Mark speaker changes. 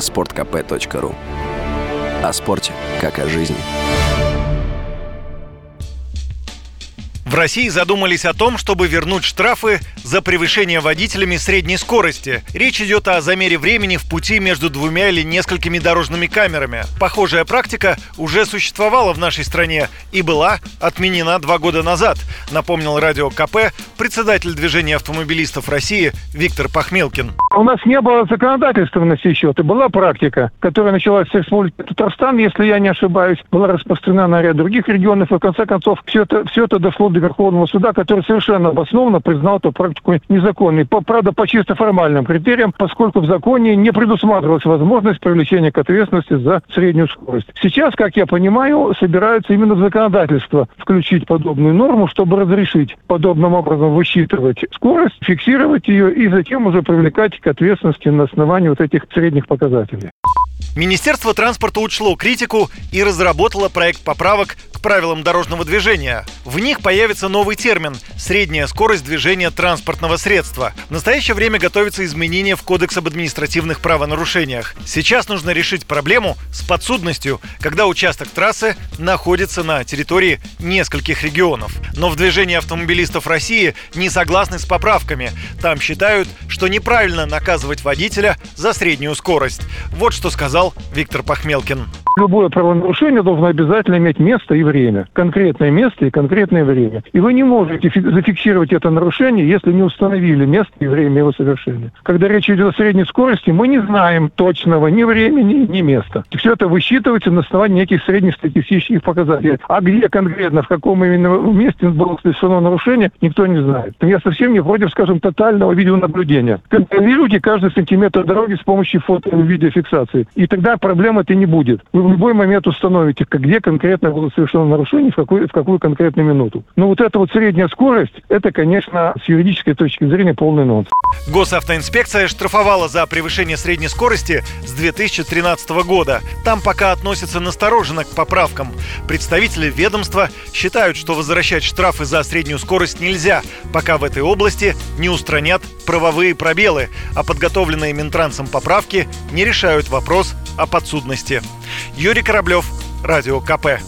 Speaker 1: sportkp.ru О спорте, как о жизни.
Speaker 2: В России задумались о том, чтобы вернуть штрафы за превышение водителями средней скорости. Речь идет о замере времени в пути между двумя или несколькими дорожными камерами. Похожая практика уже существовала в нашей стране и была отменена два года назад, напомнил радио КП председатель движения автомобилистов России Виктор Пахмелкин.
Speaker 3: У нас не было законодательства на сей счет, и была практика, которая началась с республики Татарстан, если я не ошибаюсь, была распространена на ряд других регионов, и в конце концов все это, все это дошло до Верховного суда, который совершенно обоснованно признал эту практику незаконной. По, правда, по чисто формальным критериям, поскольку в законе не предусматривалась возможность привлечения к ответственности за среднюю скорость. Сейчас, как я понимаю, собираются именно в законодательство включить подобную норму, чтобы разрешить подобным образом высчитывать скорость, фиксировать ее и затем уже привлекать к ответственности на основании вот этих средних показателей.
Speaker 2: Министерство транспорта учло критику и разработало проект поправок к правилам дорожного движения. В них появится новый термин – средняя скорость движения транспортного средства. В настоящее время готовится изменение в Кодекс об административных правонарушениях. Сейчас нужно решить проблему с подсудностью, когда участок трассы находится на территории нескольких регионов. Но в движении автомобилистов России не согласны с поправками. Там считают, что неправильно наказывать водителя за среднюю скорость. Вот что сказал Виктор Пахмелкин.
Speaker 3: Любое правонарушение должно обязательно иметь место и время. Конкретное место и конкретное время. И вы не можете зафиксировать это нарушение, если не установили место и время его совершения. Когда речь идет о средней скорости, мы не знаем точного ни времени, ни места. Все это высчитывается на основании неких среднестатистических показателей. А где конкретно, в каком именно месте было совершено нарушение, никто не знает. Я совсем не против, скажем, тотального видеонаблюдения. Контролируйте каждый сантиметр дороги с помощью фото и видеофиксации. И тогда проблем это не будет. Вы в любой момент установите, где конкретно было совершено нарушение, в какую, в какую конкретную минуту. Но вот эта вот средняя скорость, это, конечно, с юридической точки зрения полный нонсенс.
Speaker 2: Госавтоинспекция штрафовала за превышение средней скорости с 2013 года. Там пока относятся настороженно к поправкам. Представители ведомства считают, что возвращать штрафы за среднюю скорость нельзя, пока в этой области не устранят правовые пробелы, а подготовленные Минтрансом поправки не решают вопрос о подсудности. Юрий Кораблев, Радио КП.